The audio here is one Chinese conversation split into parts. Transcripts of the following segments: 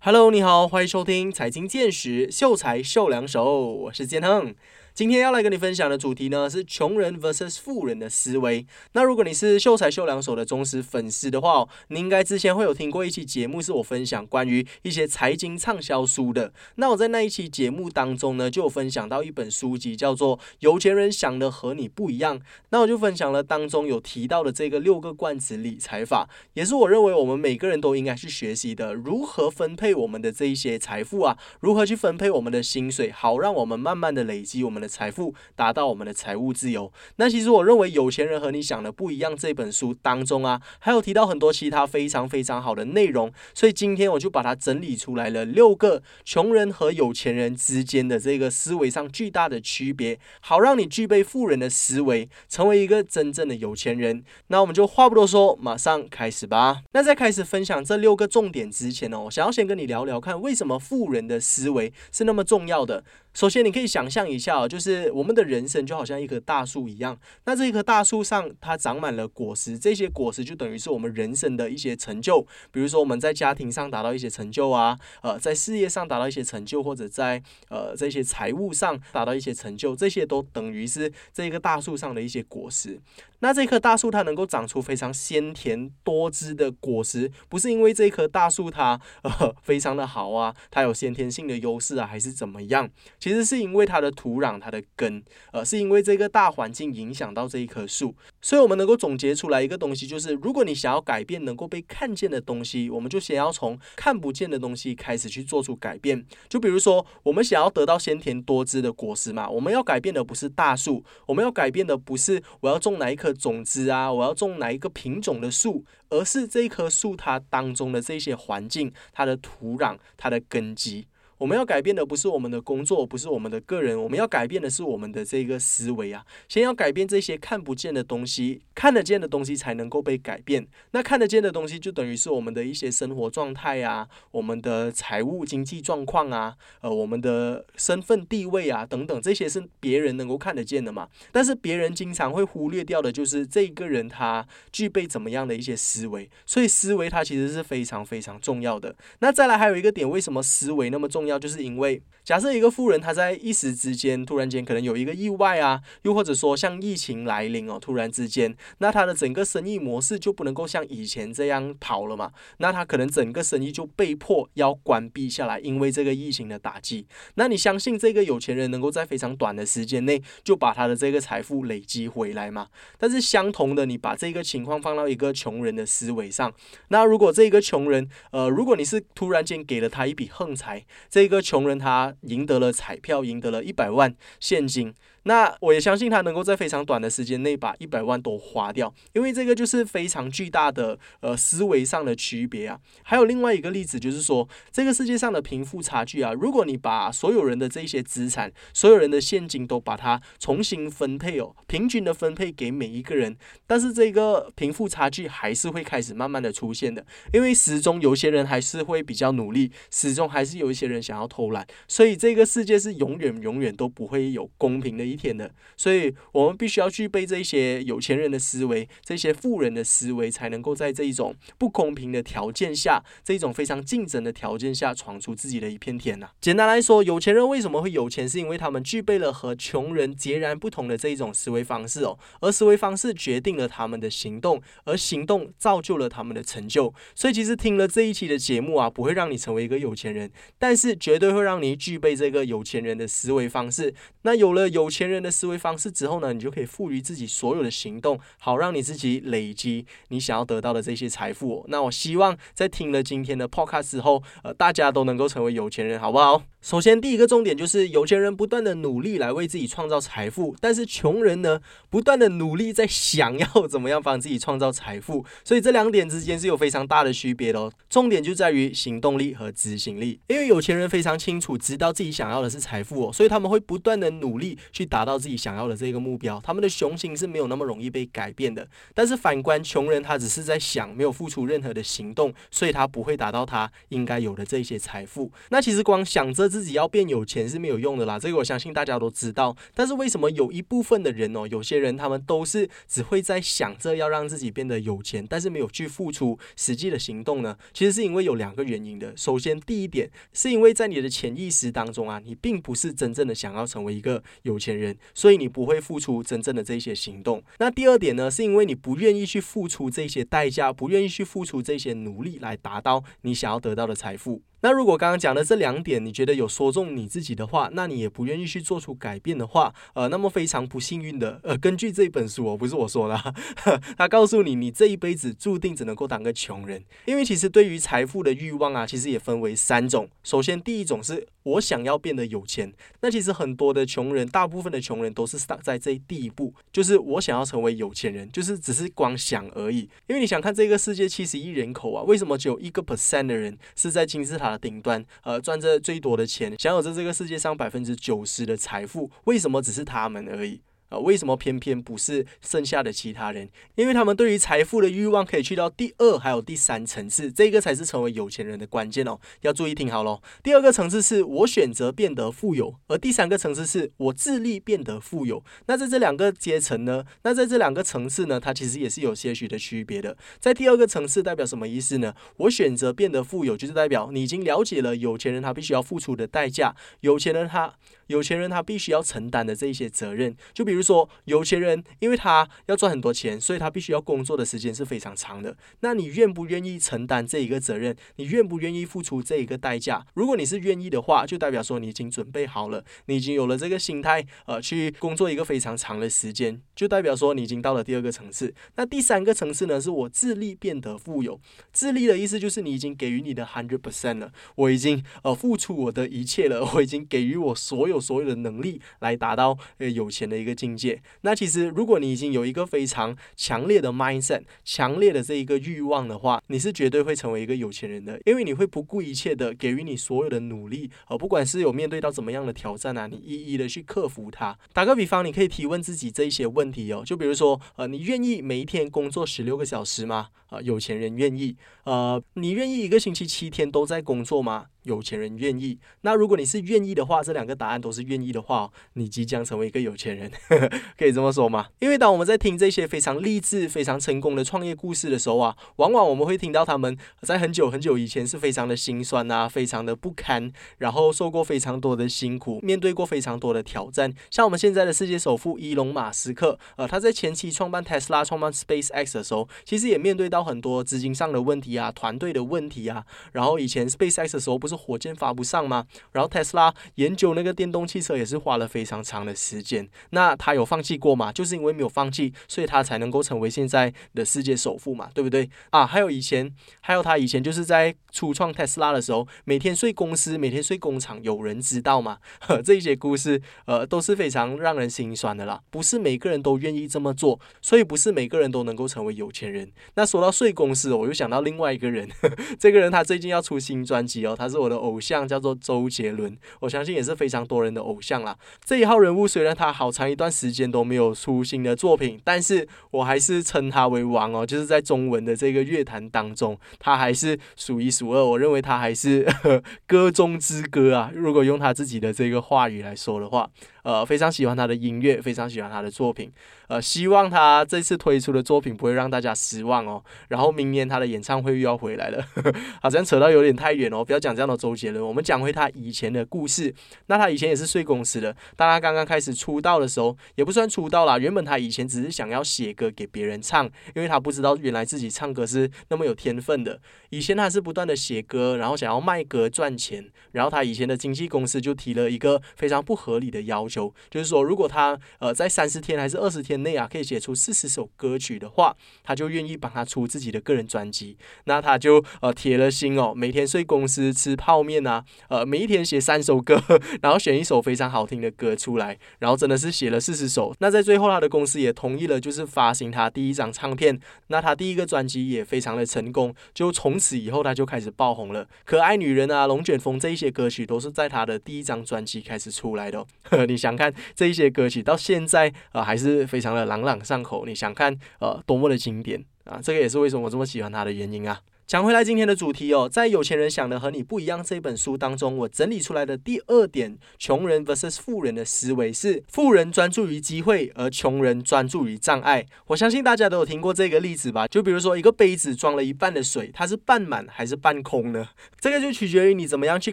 Hello，你好，欢迎收听财经见识，秀才秀两手，我是建亨。今天要来跟你分享的主题呢是穷人 vs 富人的思维。那如果你是秀才秀两手的忠实粉丝的话，你应该之前会有听过一期节目，是我分享关于一些财经畅销书的。那我在那一期节目当中呢，就有分享到一本书籍，叫做《有钱人想的和你不一样》。那我就分享了当中有提到的这个六个罐子理财法，也是我认为我们每个人都应该去学习的，如何分配我们的这一些财富啊，如何去分配我们的薪水，好让我们慢慢的累积我们的。财富达到我们的财务自由。那其实我认为有钱人和你想的不一样。这本书当中啊，还有提到很多其他非常非常好的内容。所以今天我就把它整理出来了六个穷人和有钱人之间的这个思维上巨大的区别，好让你具备富人的思维，成为一个真正的有钱人。那我们就话不多说，马上开始吧。那在开始分享这六个重点之前呢，我想要先跟你聊聊看，为什么富人的思维是那么重要的。首先，你可以想象一下哦，就就是我们的人生就好像一棵大树一样。那这一棵大树上，它长满了果实，这些果实就等于是我们人生的一些成就。比如说，我们在家庭上达到一些成就啊，呃，在事业上达到一些成就，或者在呃这些财务上达到一些成就，这些都等于是这一棵大树上的一些果实。那这棵大树它能够长出非常鲜甜多汁的果实，不是因为这棵大树它呃非常的好啊，它有先天性的优势啊，还是怎么样？其实是因为它的土壤、它的根，呃，是因为这个大环境影响到这一棵树。所以，我们能够总结出来一个东西，就是如果你想要改变能够被看见的东西，我们就先要从看不见的东西开始去做出改变。就比如说，我们想要得到鲜甜多汁的果实嘛，我们要改变的不是大树，我们要改变的不是我要种哪一棵。种子啊，我要种哪一个品种的树，而是这一棵树它当中的这些环境，它的土壤，它的根基。我们要改变的不是我们的工作，不是我们的个人，我们要改变的是我们的这个思维啊！先要改变这些看不见的东西，看得见的东西才能够被改变。那看得见的东西就等于是我们的一些生活状态啊，我们的财务经济状况啊，呃，我们的身份地位啊等等，这些是别人能够看得见的嘛？但是别人经常会忽略掉的就是这个人他具备怎么样的一些思维，所以思维它其实是非常非常重要的。那再来还有一个点，为什么思维那么重？要就是因为，假设一个富人他在一时之间突然间可能有一个意外啊，又或者说像疫情来临哦，突然之间，那他的整个生意模式就不能够像以前这样跑了嘛，那他可能整个生意就被迫要关闭下来，因为这个疫情的打击。那你相信这个有钱人能够在非常短的时间内就把他的这个财富累积回来吗？但是相同的，你把这个情况放到一个穷人的思维上，那如果这个穷人，呃，如果你是突然间给了他一笔横财，这个穷人他赢得了彩票，赢得了一百万现金。那我也相信他能够在非常短的时间内把一百万都花掉，因为这个就是非常巨大的呃思维上的区别啊。还有另外一个例子就是说，这个世界上的贫富差距啊，如果你把所有人的这些资产、所有人的现金都把它重新分配哦，平均的分配给每一个人，但是这个贫富差距还是会开始慢慢的出现的，因为始终有些人还是会比较努力，始终还是有一些人想要偷懒，所以这个世界是永远永远都不会有公平的一。天的，所以我们必须要具备这些有钱人的思维，这些富人的思维，才能够在这一种不公平的条件下，这一种非常竞争的条件下，闯出自己的一片天呐。简单来说，有钱人为什么会有钱，是因为他们具备了和穷人截然不同的这一种思维方式哦，而思维方式决定了他们的行动，而行动造就了他们的成就。所以，其实听了这一期的节目啊，不会让你成为一个有钱人，但是绝对会让你具备这个有钱人的思维方式。那有了有钱人的思维方式之后呢，你就可以赋予自己所有的行动，好让你自己累积你想要得到的这些财富。那我希望在听了今天的 podcast 之后，呃，大家都能够成为有钱人，好不好？首先，第一个重点就是有钱人不断的努力来为自己创造财富，但是穷人呢，不断的努力在想要怎么样帮自己创造财富。所以这两点之间是有非常大的区别的哦。重点就在于行动力和执行力。因为有钱人非常清楚知道自己想要的是财富哦，所以他们会不断的努力去达到自己想要的这个目标。他们的雄心是没有那么容易被改变的。但是反观穷人，他只是在想，没有付出任何的行动，所以他不会达到他应该有的这些财富。那其实光想着自己要变有钱是没有用的啦，这个我相信大家都知道。但是为什么有一部分的人哦，有些人他们都是只会在想着要让自己变得有钱，但是没有去付出实际的行动呢？其实是因为有两个原因的。首先，第一点是因为在你的潜意识当中啊，你并不是真正的想要成为一个有钱人，所以你不会付出真正的这些行动。那第二点呢，是因为你不愿意去付出这些代价，不愿意去付出这些努力来达到你想要得到的财富。那如果刚刚讲的这两点你觉得有说中你自己的话，那你也不愿意去做出改变的话，呃，那么非常不幸运的，呃，根据这本书哦，不是我说的，他告诉你，你这一辈子注定只能够当个穷人。因为其实对于财富的欲望啊，其实也分为三种。首先，第一种是我想要变得有钱。那其实很多的穷人，大部分的穷人都是 stuck 在这第一步，就是我想要成为有钱人，就是只是光想而已。因为你想看这个世界七十亿人口啊，为什么只有一个 percent 的人是在金字塔？的顶端，呃，赚着最多的钱，享有着这个世界上百分之九十的财富，为什么只是他们而已？啊，为什么偏偏不是剩下的其他人？因为他们对于财富的欲望可以去到第二还有第三层次，这个才是成为有钱人的关键哦。要注意听好喽。第二个层次是我选择变得富有，而第三个层次是我自立变得富有。那在这两个阶层呢？那在这两个层次呢？它其实也是有些许的区别的。在第二个层次代表什么意思呢？我选择变得富有，就是代表你已经了解了有钱人他必须要付出的代价，有钱人他。有钱人他必须要承担的这一些责任，就比如说有钱人，因为他要赚很多钱，所以他必须要工作的时间是非常长的。那你愿不愿意承担这一个责任？你愿不愿意付出这一个代价？如果你是愿意的话，就代表说你已经准备好了，你已经有了这个心态，呃，去工作一个非常长的时间，就代表说你已经到了第二个层次。那第三个层次呢？是我自立变得富有。自立的意思就是你已经给予你的 hundred percent 了，我已经呃付出我的一切了，我已经给予我所有。所有的能力来达到呃有钱的一个境界。那其实如果你已经有一个非常强烈的 mindset，强烈的这一个欲望的话，你是绝对会成为一个有钱人的，因为你会不顾一切的给予你所有的努力，而不管是有面对到怎么样的挑战啊，你一一的去克服它。打个比方，你可以提问自己这一些问题哦，就比如说呃，你愿意每一天工作十六个小时吗？啊，有钱人愿意。呃，你愿意一个星期七天都在工作吗？有钱人愿意。那如果你是愿意的话，这两个答案都是愿意的话，你即将成为一个有钱人，可以这么说吗？因为当我们在听这些非常励志、非常成功的创业故事的时候啊，往往我们会听到他们在很久很久以前是非常的心酸啊，非常的不堪，然后受过非常多的辛苦，面对过非常多的挑战。像我们现在的世界首富伊隆马斯克，呃，他在前期创办 Tesla、创办 SpaceX 的时候，其实也面对到很多资金上的问题啊，团队的问题啊。然后以前 SpaceX 的时候不是。火箭发不上吗？然后特斯拉研究那个电动汽车也是花了非常长的时间。那他有放弃过吗？就是因为没有放弃，所以他才能够成为现在的世界首富嘛，对不对？啊，还有以前，还有他以前就是在初创特斯拉的时候，每天睡公司，每天睡工厂，有人知道吗？这些故事，呃，都是非常让人心酸的啦。不是每个人都愿意这么做，所以不是每个人都能够成为有钱人。那说到睡公司，我又想到另外一个人，这个人他最近要出新专辑哦，他是我。的偶像叫做周杰伦，我相信也是非常多人的偶像啦。这一号人物虽然他好长一段时间都没有出新的作品，但是我还是称他为王哦，就是在中文的这个乐坛当中，他还是数一数二。我认为他还是 歌中之歌啊。如果用他自己的这个话语来说的话。呃，非常喜欢他的音乐，非常喜欢他的作品。呃，希望他这次推出的作品不会让大家失望哦。然后明年他的演唱会又要回来了，好像扯到有点太远哦。不要讲这样的周杰伦，我们讲回他以前的故事。那他以前也是睡公司的，当他刚刚开始出道的时候，也不算出道啦。原本他以前只是想要写歌给别人唱，因为他不知道原来自己唱歌是那么有天分的。以前他是不断的写歌，然后想要卖歌赚钱。然后他以前的经纪公司就提了一个非常不合理的要求。就是说，如果他呃在三十天还是二十天内啊，可以写出四十首歌曲的话，他就愿意帮他出自己的个人专辑。那他就呃铁了心哦，每天睡公司吃泡面啊，呃每一天写三首歌，然后选一首非常好听的歌出来，然后真的是写了四十首。那在最后，他的公司也同意了，就是发行他第一张唱片。那他第一个专辑也非常的成功，就从此以后他就开始爆红了。可爱女人啊，龙卷风这一些歌曲都是在他的第一张专辑开始出来的。你想。想看这一些歌曲到现在啊还是非常的朗朗上口，你想看呃多么的经典啊，这个也是为什么我这么喜欢他的原因啊。讲回来，今天的主题哦，在《有钱人想的和你不一样》这本书当中，我整理出来的第二点，穷人 vs 富人的思维是：富人专注于机会，而穷人专注于障碍。我相信大家都有听过这个例子吧？就比如说一个杯子装了一半的水，它是半满还是半空呢？这个就取决于你怎么样去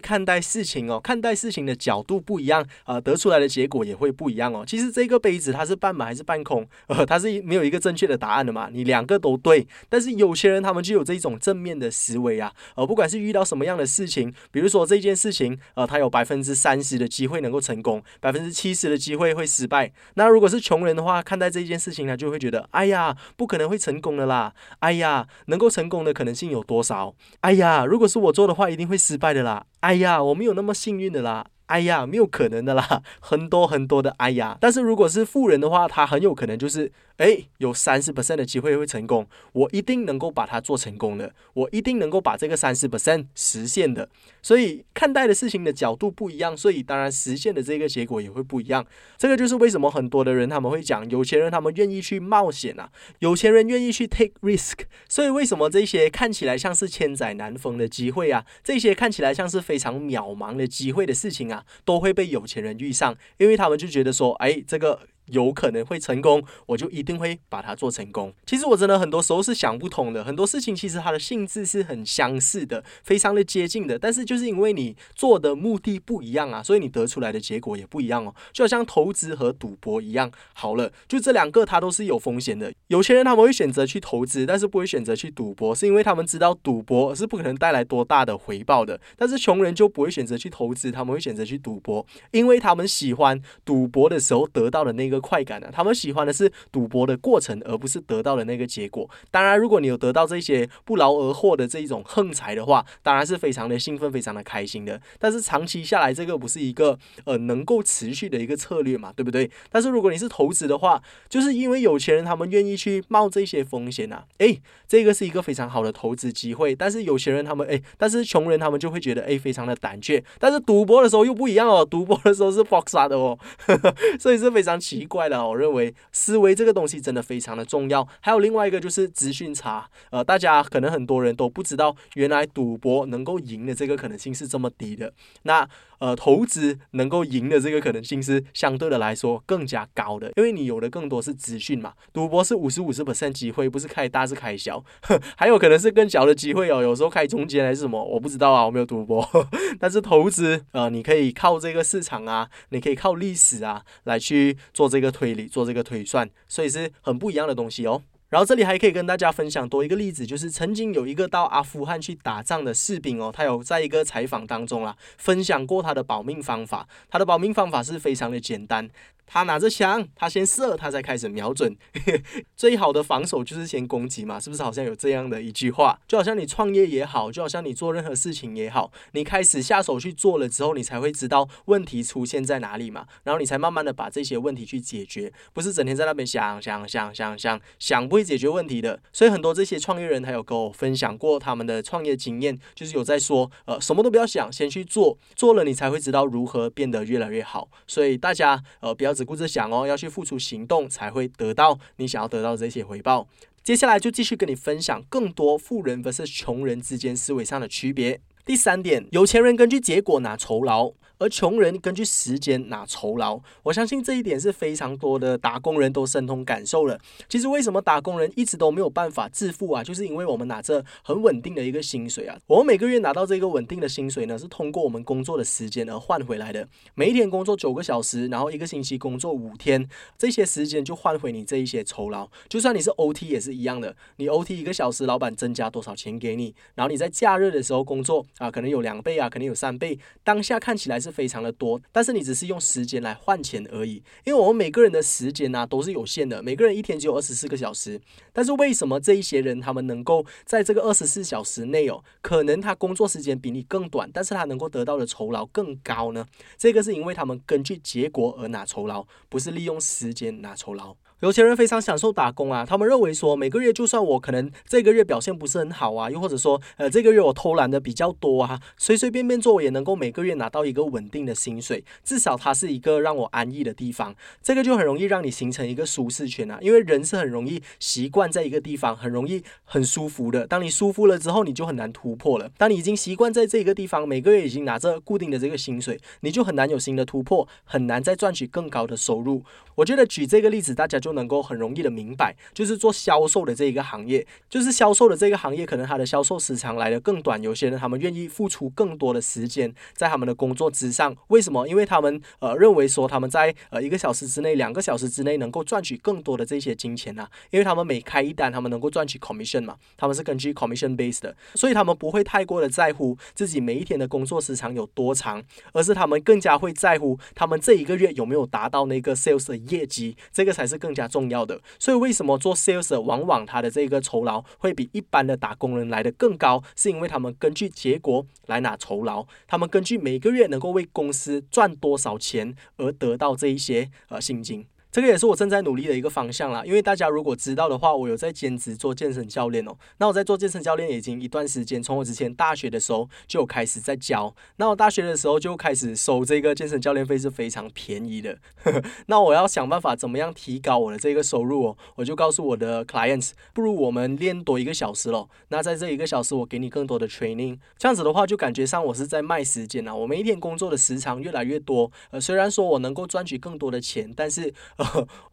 看待事情哦，看待事情的角度不一样啊，得出来的结果也会不一样哦。其实这个杯子它是半满还是半空，呃，它是没有一个正确的答案的嘛，你两个都对。但是有些人他们就有这种正面的思维啊，呃，不管是遇到什么样的事情，比如说这件事情，呃，他有百分之三十的机会能够成功，百分之七十的机会会失败。那如果是穷人的话，看待这件事情呢，就会觉得，哎呀，不可能会成功的啦，哎呀，能够成功的可能性有多少？哎呀，如果是我做的话，一定会失败的啦，哎呀，我没有那么幸运的啦。哎呀，没有可能的啦，很多很多的哎呀。但是如果是富人的话，他很有可能就是，哎，有三十 percent 的机会会成功，我一定能够把它做成功的，我一定能够把这个三十 percent 实现的。所以看待的事情的角度不一样，所以当然实现的这个结果也会不一样。这个就是为什么很多的人他们会讲，有钱人他们愿意去冒险啊，有钱人愿意去 take risk。所以为什么这些看起来像是千载难逢的机会啊，这些看起来像是非常渺茫的机会的事情啊？都会被有钱人遇上，因为他们就觉得说，哎，这个。有可能会成功，我就一定会把它做成功。其实我真的很多时候是想不通的，很多事情其实它的性质是很相似的，非常的接近的。但是就是因为你做的目的不一样啊，所以你得出来的结果也不一样哦。就好像投资和赌博一样，好了，就这两个它都是有风险的。有钱人他们会选择去投资，但是不会选择去赌博，是因为他们知道赌博是不可能带来多大的回报的。但是穷人就不会选择去投资，他们会选择去赌博，因为他们喜欢赌博的时候得到的那个。快感的，他们喜欢的是赌博的过程，而不是得到的那个结果。当然，如果你有得到这些不劳而获的这一种横财的话，当然是非常的兴奋，非常的开心的。但是长期下来，这个不是一个呃能够持续的一个策略嘛，对不对？但是如果你是投资的话，就是因为有钱人他们愿意去冒这些风险呐，诶，这个是一个非常好的投资机会。但是有钱人他们诶，但是穷人他们就会觉得诶，非常的胆怯。但是赌博的时候又不一样哦，赌博的时候是 box 的哦，所以是非常奇。怪了，我认为思维这个东西真的非常的重要。还有另外一个就是资讯差，呃，大家可能很多人都不知道，原来赌博能够赢的这个可能性是这么低的。那呃，投资能够赢的这个可能性是相对的来说更加高的，因为你有的更多是资讯嘛。赌博是五十五十 percent 机会，不是开大是开小，还有可能是更小的机会哦。有时候开中间还是什么，我不知道啊，我没有赌博。但是投资，呃，你可以靠这个市场啊，你可以靠历史啊来去做这这个推理，做这个推算，所以是很不一样的东西哦。然后这里还可以跟大家分享多一个例子，就是曾经有一个到阿富汗去打仗的士兵哦，他有在一个采访当中啊，分享过他的保命方法。他的保命方法是非常的简单。他拿着枪，他先射，他再开始瞄准。最好的防守就是先攻击嘛，是不是？好像有这样的一句话，就好像你创业也好，就好像你做任何事情也好，你开始下手去做了之后，你才会知道问题出现在哪里嘛，然后你才慢慢的把这些问题去解决，不是整天在那边想想想想想想不会解决问题的。所以很多这些创业人，他有跟我分享过他们的创业经验，就是有在说，呃，什么都不要想，先去做，做了你才会知道如何变得越来越好。所以大家，呃，不要。只顾着想哦，要去付出行动，才会得到你想要得到这些回报。接下来就继续跟你分享更多富人 vs 穷人之间思维上的区别。第三点，有钱人根据结果拿酬劳。而穷人根据时间拿酬劳，我相信这一点是非常多的打工人都深同感受了。其实为什么打工人一直都没有办法致富啊？就是因为我们拿着很稳定的一个薪水啊，我们每个月拿到这个稳定的薪水呢，是通过我们工作的时间而换回来的。每一天工作九个小时，然后一个星期工作五天，这些时间就换回你这一些酬劳。就算你是 OT 也是一样的，你 OT 一个小时，老板增加多少钱给你？然后你在假日的时候工作啊，可能有两倍啊，可能有三倍。当下看起来是。非常的多，但是你只是用时间来换钱而已，因为我们每个人的时间呢都是有限的，每个人一天只有二十四个小时，但是为什么这一些人他们能够在这个二十四小时内哦，可能他工作时间比你更短，但是他能够得到的酬劳更高呢？这个是因为他们根据结果而拿酬劳，不是利用时间拿酬劳。有些人非常享受打工啊，他们认为说每个月就算我可能这个月表现不是很好啊，又或者说呃这个月我偷懒的比较多啊，随随便便做我也能够每个月拿到一个稳定的薪水，至少它是一个让我安逸的地方。这个就很容易让你形成一个舒适圈啊，因为人是很容易习惯在一个地方，很容易很舒服的。当你舒服了之后，你就很难突破了。当你已经习惯在这个地方，每个月已经拿着固定的这个薪水，你就很难有新的突破，很难再赚取更高的收入。我觉得举这个例子，大家就能够很容易的明白，就是做销售的这一个行业，就是销售的这个行业，可能它的销售时长来的更短。有些人他们愿意付出更多的时间在他们的工作之上，为什么？因为他们呃认为说他们在呃一个小时之内、两个小时之内能够赚取更多的这些金钱啊，因为他们每开一单，他们能够赚取 commission 嘛，他们是根据 commission base 的，所以他们不会太过的在乎自己每一天的工作时长有多长，而是他们更加会在乎他们这一个月有没有达到那个 sales 的。业绩这个才是更加重要的，所以为什么做 sales 往往他的这个酬劳会比一般的打工人来的更高？是因为他们根据结果来拿酬劳，他们根据每个月能够为公司赚多少钱而得到这一些呃薪金。这个也是我正在努力的一个方向啦，因为大家如果知道的话，我有在兼职做健身教练哦。那我在做健身教练已经一段时间，从我之前大学的时候就开始在教。那我大学的时候就开始收这个健身教练费是非常便宜的。那我要想办法怎么样提高我的这个收入哦？我就告诉我的 clients，不如我们练多一个小时咯。那在这一个小时，我给你更多的 training，这样子的话就感觉上我是在卖时间啊。我每一天工作的时长越来越多，呃，虽然说我能够赚取更多的钱，但是。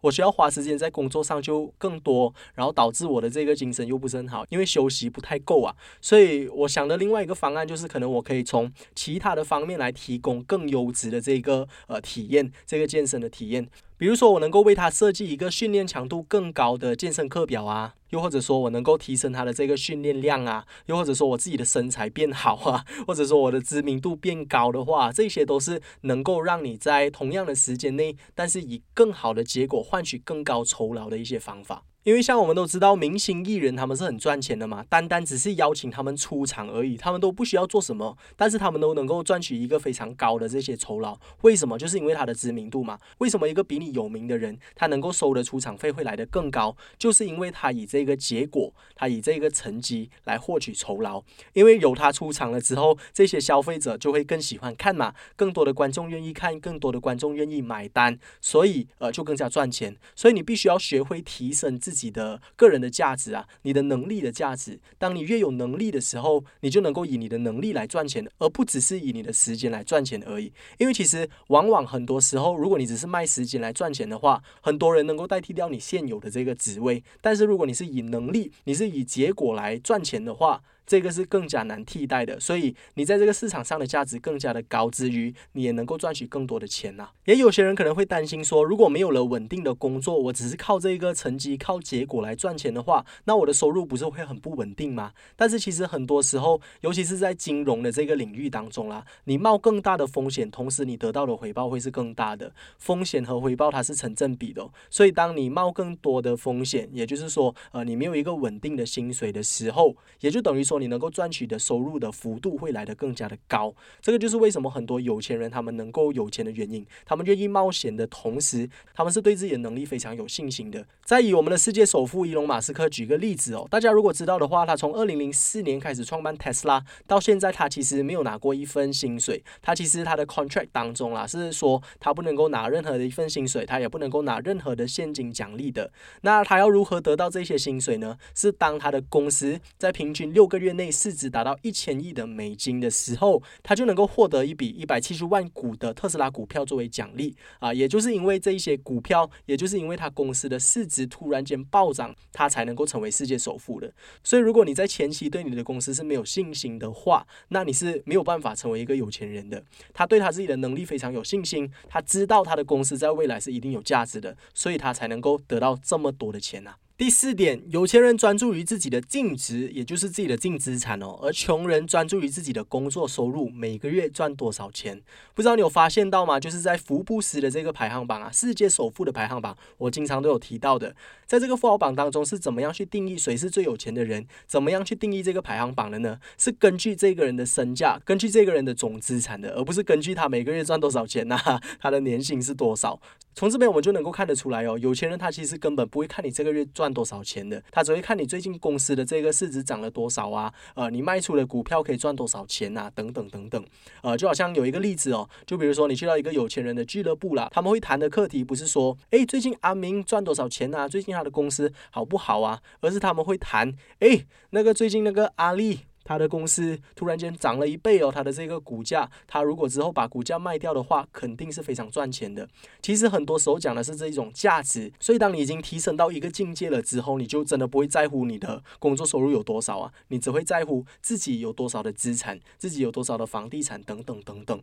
我需要花时间在工作上就更多，然后导致我的这个精神又不是很好，因为休息不太够啊。所以我想的另外一个方案就是，可能我可以从其他的方面来提供更优质的这个呃体验，这个健身的体验。比如说，我能够为他设计一个训练强度更高的健身课表啊，又或者说我能够提升他的这个训练量啊，又或者说我自己的身材变好啊，或者说我的知名度变高的话，这些都是能够让你在同样的时间内，但是以更好的结果换取更高酬劳的一些方法。因为像我们都知道，明星艺人他们是很赚钱的嘛，单单只是邀请他们出场而已，他们都不需要做什么，但是他们都能够赚取一个非常高的这些酬劳。为什么？就是因为他的知名度嘛。为什么一个比你有名的人，他能够收的出场费会来得更高？就是因为他以这个结果，他以这个成绩来获取酬劳。因为有他出场了之后，这些消费者就会更喜欢看嘛，更多的观众愿意看，更多的观众愿意买单，所以呃就更加赚钱。所以你必须要学会提升自。自己的个人的价值啊，你的能力的价值。当你越有能力的时候，你就能够以你的能力来赚钱，而不只是以你的时间来赚钱而已。因为其实往往很多时候，如果你只是卖时间来赚钱的话，很多人能够代替掉你现有的这个职位。但是如果你是以能力，你是以结果来赚钱的话，这个是更加难替代的，所以你在这个市场上的价值更加的高，之余你也能够赚取更多的钱呐。也有些人可能会担心说，如果没有了稳定的工作，我只是靠这个成绩、靠结果来赚钱的话，那我的收入不是会很不稳定吗？但是其实很多时候，尤其是在金融的这个领域当中啦，你冒更大的风险，同时你得到的回报会是更大的。风险和回报它是成正比的，所以当你冒更多的风险，也就是说，呃，你没有一个稳定的薪水的时候，也就等于说。你能够赚取的收入的幅度会来得更加的高，这个就是为什么很多有钱人他们能够有钱的原因。他们愿意冒险的同时，他们是对自己的能力非常有信心的。再以我们的世界首富伊隆马斯克举个例子哦，大家如果知道的话，他从二零零四年开始创办特斯拉，到现在他其实没有拿过一份薪水。他其实他的 contract 当中啦，是说他不能够拿任何的一份薪水，他也不能够拿任何的现金奖励的。那他要如何得到这些薪水呢？是当他的公司在平均六个。月内市值达到一千亿的美金的时候，他就能够获得一笔一百七十万股的特斯拉股票作为奖励啊！也就是因为这一些股票，也就是因为他公司的市值突然间暴涨，他才能够成为世界首富的。所以，如果你在前期对你的公司是没有信心的话，那你是没有办法成为一个有钱人的。他对他自己的能力非常有信心，他知道他的公司在未来是一定有价值的，所以他才能够得到这么多的钱呐。第四点，有钱人专注于自己的净值，也就是自己的净资产哦，而穷人专注于自己的工作收入，每个月赚多少钱。不知道你有发现到吗？就是在福布斯的这个排行榜啊，世界首富的排行榜，我经常都有提到的，在这个富豪榜当中是怎么样去定义谁是最有钱的人？怎么样去定义这个排行榜的呢？是根据这个人的身价，根据这个人的总资产的，而不是根据他每个月赚多少钱呐，他的年薪是多少。从这边我们就能够看得出来哦，有钱人他其实根本不会看你这个月赚赚多少钱的，他只会看你最近公司的这个市值涨了多少啊，呃，你卖出的股票可以赚多少钱啊，等等等等，呃，就好像有一个例子哦，就比如说你去到一个有钱人的俱乐部啦，他们会谈的课题不是说，哎，最近阿明赚多少钱啊，最近他的公司好不好啊，而是他们会谈，哎，那个最近那个阿丽。他的公司突然间涨了一倍哦，他的这个股价，他如果之后把股价卖掉的话，肯定是非常赚钱的。其实很多时候讲的是这一种价值，所以当你已经提升到一个境界了之后，你就真的不会在乎你的工作收入有多少啊，你只会在乎自己有多少的资产，自己有多少的房地产等等等等。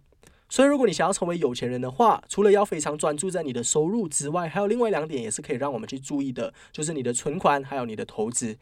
所以如果你想要成为有钱人的话，除了要非常专注在你的收入之外，还有另外两点也是可以让我们去注意的，就是你的存款还有你的投资。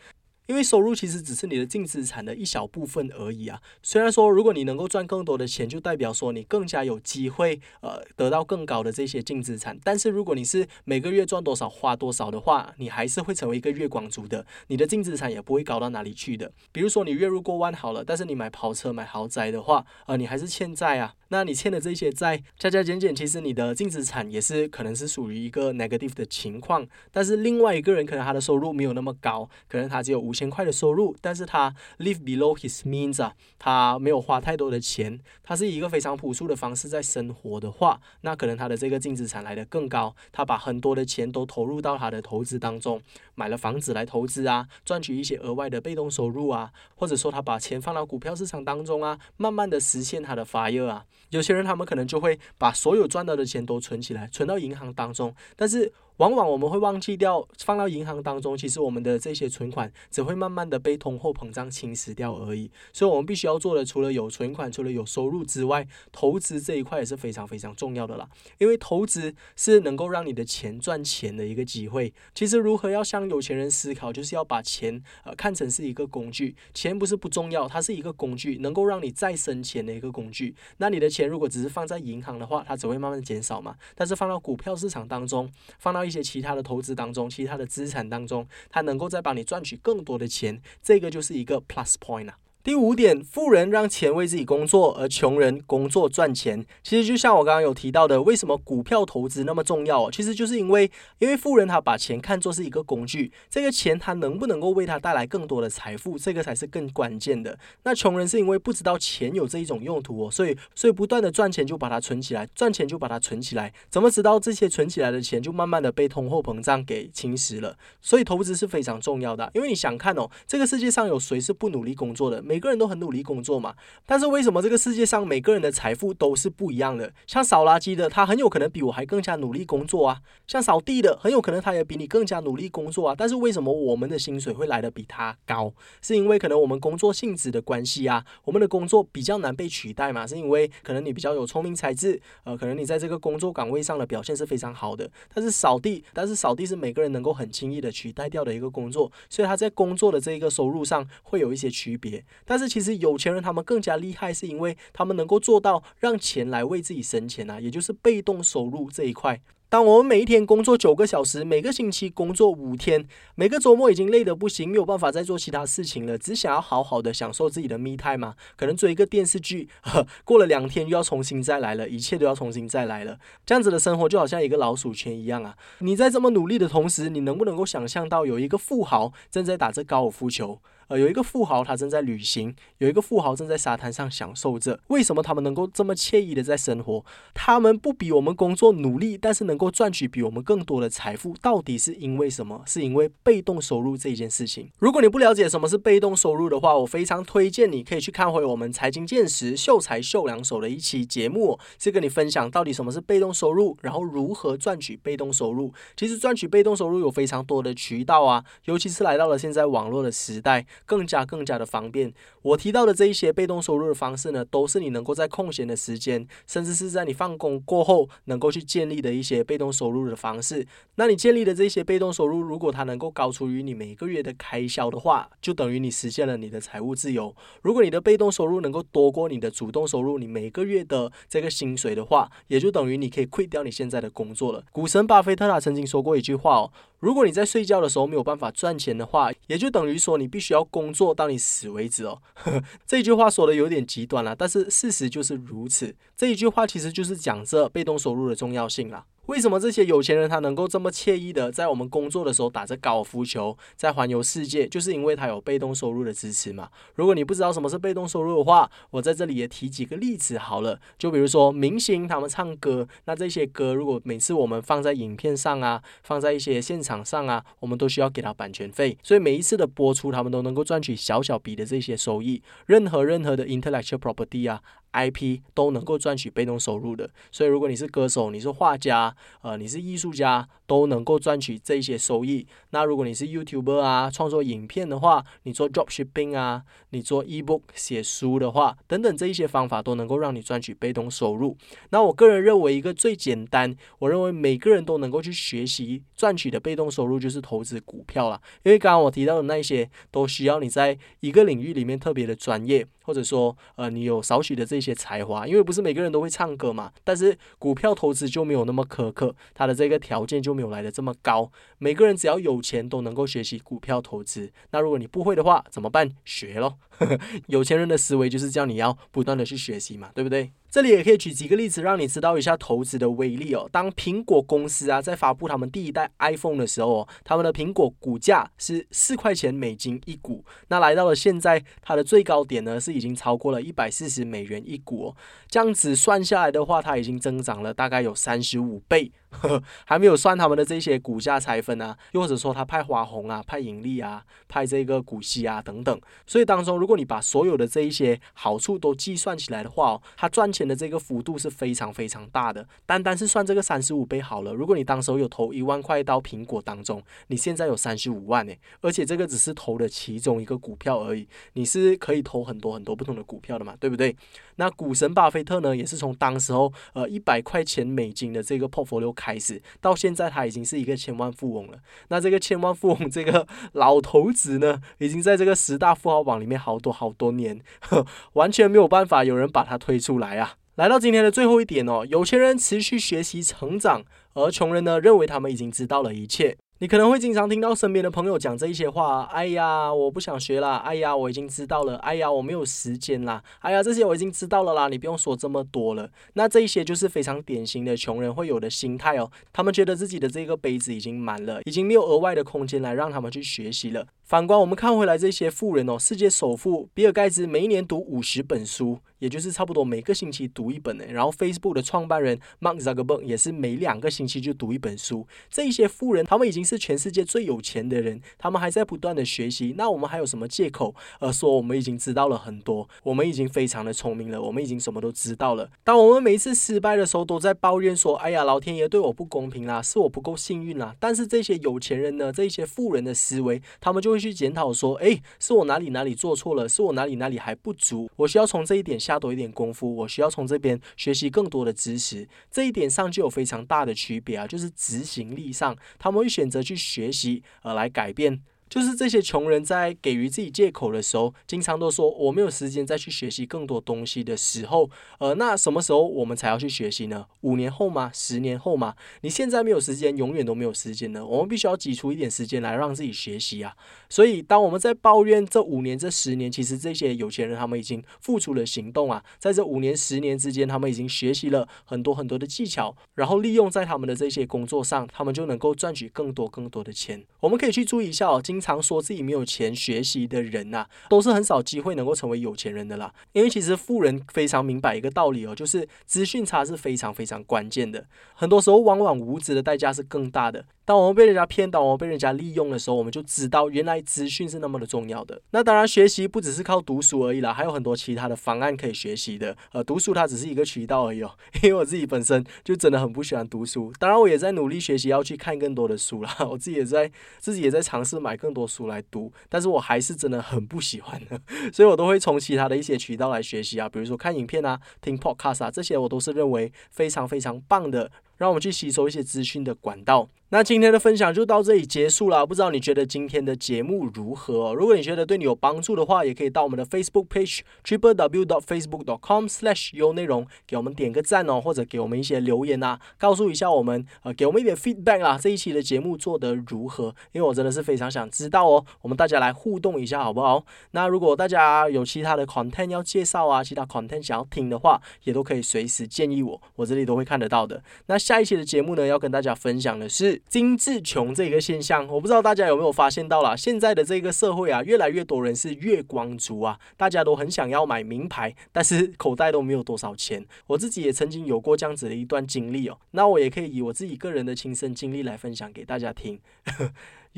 因为收入其实只是你的净资产的一小部分而已啊。虽然说，如果你能够赚更多的钱，就代表说你更加有机会呃得到更高的这些净资产。但是如果你是每个月赚多少花多少的话，你还是会成为一个月光族的，你的净资产也不会高到哪里去的。比如说你月入过万好了，但是你买跑车买豪宅的话，呃，你还是欠债啊。那你欠的这些债加加减减，其实你的净资产也是可能是属于一个 negative 的情况。但是另外一个人可能他的收入没有那么高，可能他只有五。千块的收入，但是他 live below his means 啊，他没有花太多的钱，他是一个非常朴素的方式在生活的话，那可能他的这个净资产来的更高，他把很多的钱都投入到他的投资当中，买了房子来投资啊，赚取一些额外的被动收入啊，或者说他把钱放到股票市场当中啊，慢慢的实现他的发热啊。有些人他们可能就会把所有赚到的钱都存起来，存到银行当中，但是。往往我们会忘记掉放到银行当中，其实我们的这些存款只会慢慢的被通货膨胀侵蚀掉而已。所以，我们必须要做的，除了有存款，除了有收入之外，投资这一块也是非常非常重要的啦。因为投资是能够让你的钱赚钱的一个机会。其实，如何要向有钱人思考，就是要把钱呃看成是一个工具。钱不是不重要，它是一个工具，能够让你再生钱的一个工具。那你的钱如果只是放在银行的话，它只会慢慢减少嘛。但是放到股票市场当中，放到一些其他的投资当中，其他的资产当中，它能够再帮你赚取更多的钱，这个就是一个 plus point 啊。第五点，富人让钱为自己工作，而穷人工作赚钱。其实就像我刚刚有提到的，为什么股票投资那么重要？其实就是因为，因为富人他把钱看作是一个工具，这个钱他能不能够为他带来更多的财富，这个才是更关键的。那穷人是因为不知道钱有这一种用途哦，所以所以不断的赚钱就把它存起来，赚钱就把它存起来。怎么知道这些存起来的钱就慢慢的被通货膨胀给侵蚀了？所以投资是非常重要的，因为你想看哦，这个世界上有谁是不努力工作的？每每个人都很努力工作嘛，但是为什么这个世界上每个人的财富都是不一样的？像扫垃圾的，他很有可能比我还更加努力工作啊；像扫地的，很有可能他也比你更加努力工作啊。但是为什么我们的薪水会来的比他高？是因为可能我们工作性质的关系啊，我们的工作比较难被取代嘛？是因为可能你比较有聪明才智，呃，可能你在这个工作岗位上的表现是非常好的。但是扫地，但是扫地是每个人能够很轻易的取代掉的一个工作，所以他在工作的这一个收入上会有一些区别。但是其实有钱人他们更加厉害，是因为他们能够做到让钱来为自己生钱啊，也就是被动收入这一块。当我们每一天工作九个小时，每个星期工作五天，每个周末已经累得不行，没有办法再做其他事情了，只想要好好的享受自己的 me time 嘛？可能追一个电视剧，呵过了两天又要重新再来了，一切都要重新再来了。这样子的生活就好像一个老鼠圈一样啊！你在这么努力的同时，你能不能够想象到有一个富豪正在打着高尔夫球？呃，有一个富豪，他正在旅行；有一个富豪正在沙滩上享受着。为什么他们能够这么惬意的在生活？他们不比我们工作努力，但是能够赚取比我们更多的财富，到底是因为什么？是因为被动收入这一件事情。如果你不了解什么是被动收入的话，我非常推荐你可以去看回我们财经见识秀才秀两手的一期节目，是跟你分享到底什么是被动收入，然后如何赚取被动收入。其实赚取被动收入有非常多的渠道啊，尤其是来到了现在网络的时代。更加更加的方便。我提到的这一些被动收入的方式呢，都是你能够在空闲的时间，甚至是在你放工过后，能够去建立的一些被动收入的方式。那你建立的这些被动收入，如果它能够高出于你每个月的开销的话，就等于你实现了你的财务自由。如果你的被动收入能够多过你的主动收入，你每个月的这个薪水的话，也就等于你可以 quit 掉你现在的工作了。股神巴菲特他曾经说过一句话哦。如果你在睡觉的时候没有办法赚钱的话，也就等于说你必须要工作到你死为止哦。这句话说的有点极端了，但是事实就是如此。这一句话其实就是讲这被动收入的重要性了。为什么这些有钱人他能够这么惬意的在我们工作的时候打着高尔夫球，在环游世界，就是因为他有被动收入的支持嘛？如果你不知道什么是被动收入的话，我在这里也提几个例子好了。就比如说明星他们唱歌，那这些歌如果每次我们放在影片上啊，放在一些现场上啊，我们都需要给他版权费，所以每一次的播出，他们都能够赚取小小笔的这些收益。任何任何的 intellectual property 啊。IP 都能够赚取被动收入的，所以如果你是歌手，你是画家，呃，你是艺术家，都能够赚取这些收益。那如果你是 YouTuber 啊，创作影片的话，你做 Dropshipping 啊，你做 eBook 写书的话，等等这一些方法都能够让你赚取被动收入。那我个人认为一个最简单，我认为每个人都能够去学习赚取的被动收入就是投资股票了。因为刚刚我提到的那一些都需要你在一个领域里面特别的专业。或者说，呃，你有少许的这些才华，因为不是每个人都会唱歌嘛。但是股票投资就没有那么苛刻，它的这个条件就没有来的这么高。每个人只要有钱都能够学习股票投资。那如果你不会的话，怎么办？学咯。有钱人的思维就是叫你要不断的去学习嘛，对不对？这里也可以举几个例子，让你知道一下投资的威力哦。当苹果公司啊在发布他们第一代 iPhone 的时候，他们的苹果股价是四块钱美金一股，那来到了现在，它的最高点呢是已经超过了一百四十美元一股哦。这样子算下来的话，它已经增长了大概有三十五倍。还没有算他们的这些股价拆分啊，又或者说他派花红啊、派盈利啊、派这个股息啊等等。所以当中，如果你把所有的这一些好处都计算起来的话哦，他赚钱的这个幅度是非常非常大的。单单是算这个三十五倍好了，如果你当时候有投一万块到苹果当中，你现在有三十五万呢，而且这个只是投的其中一个股票而已，你是可以投很多很多不同的股票的嘛，对不对？那股神巴菲特呢，也是从当时候呃一百块钱美金的这个 portfolio 开始，到现在他已经是一个千万富翁了。那这个千万富翁这个 老头子呢，已经在这个十大富豪榜里面好多好多年，完全没有办法有人把他推出来啊。来到今天的最后一点哦，有钱人持续学习成长，而穷人呢认为他们已经知道了一切。你可能会经常听到身边的朋友讲这一些话，哎呀，我不想学了，哎呀，我已经知道了，哎呀，我没有时间啦，哎呀，这些我已经知道了啦，你不用说这么多了。那这一些就是非常典型的穷人会有的心态哦，他们觉得自己的这个杯子已经满了，已经没有额外的空间来让他们去学习了。反观我们看回来这些富人哦，世界首富比尔盖茨每一年读五十本书。也就是差不多每个星期读一本呢，然后 Facebook 的创办人 Mark Zuckerberg 也是每两个星期就读一本书。这一些富人，他们已经是全世界最有钱的人，他们还在不断的学习。那我们还有什么借口，呃，说我们已经知道了很多，我们已经非常的聪明了，我们已经什么都知道了。当我们每一次失败的时候，都在抱怨说，哎呀，老天爷对我不公平啦，是我不够幸运啦。但是这些有钱人呢，这一些富人的思维，他们就会去检讨说，哎，是我哪里哪里做错了，是我哪里哪里还不足，我需要从这一点。下多一点功夫，我需要从这边学习更多的知识，这一点上就有非常大的区别啊，就是执行力上，他们会选择去学习而来改变。就是这些穷人在给予自己借口的时候，经常都说我没有时间再去学习更多东西的时候，呃，那什么时候我们才要去学习呢？五年后吗？十年后吗？你现在没有时间，永远都没有时间呢。我们必须要挤出一点时间来让自己学习啊。所以，当我们在抱怨这五年、这十年，其实这些有钱人他们已经付出了行动啊，在这五年、十年之间，他们已经学习了很多很多的技巧，然后利用在他们的这些工作上，他们就能够赚取更多更多的钱。我们可以去注意一下哦，今经常说自己没有钱学习的人呐，都是很少机会能够成为有钱人的啦。因为其实富人非常明白一个道理哦，就是资讯差是非常非常关键的。很多时候，往往无知的代价是更大的。当我们被人家骗，到我们被人家利用的时候，我们就知道原来资讯是那么的重要的。那当然，学习不只是靠读书而已啦，还有很多其他的方案可以学习的。呃，读书它只是一个渠道而已哦。因为我自己本身就真的很不喜欢读书，当然我也在努力学习，要去看更多的书啦。我自己也在自己也在尝试买更更多书来读，但是我还是真的很不喜欢的，所以我都会从其他的一些渠道来学习啊，比如说看影片啊、听 podcast 啊，这些我都是认为非常非常棒的。让我们去吸收一些资讯的管道。那今天的分享就到这里结束了。不知道你觉得今天的节目如何？如果你觉得对你有帮助的话，也可以到我们的 Facebook page triple w dot facebook dot com slash 有内容给我们点个赞哦，或者给我们一些留言啊，告诉一下我们，呃，给我们一点 feedback 啊。这一期的节目做得如何？因为我真的是非常想知道哦。我们大家来互动一下好不好？那如果大家有其他的 content 要介绍啊，其他 content 想要听的话，也都可以随时建议我，我这里都会看得到的。那下一期的节目呢，要跟大家分享的是。精致穷这个现象，我不知道大家有没有发现到啦。现在的这个社会啊，越来越多人是月光族啊，大家都很想要买名牌，但是口袋都没有多少钱。我自己也曾经有过这样子的一段经历哦，那我也可以以我自己个人的亲身经历来分享给大家听。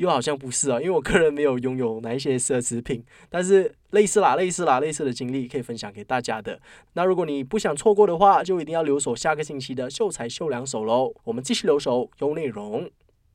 又好像不是啊，因为我个人没有拥有哪一些奢侈品，但是类似啦，类似啦，类似的经历可以分享给大家的。那如果你不想错过的话，就一定要留守下个星期的秀才秀两手喽。我们继续留守，有内容。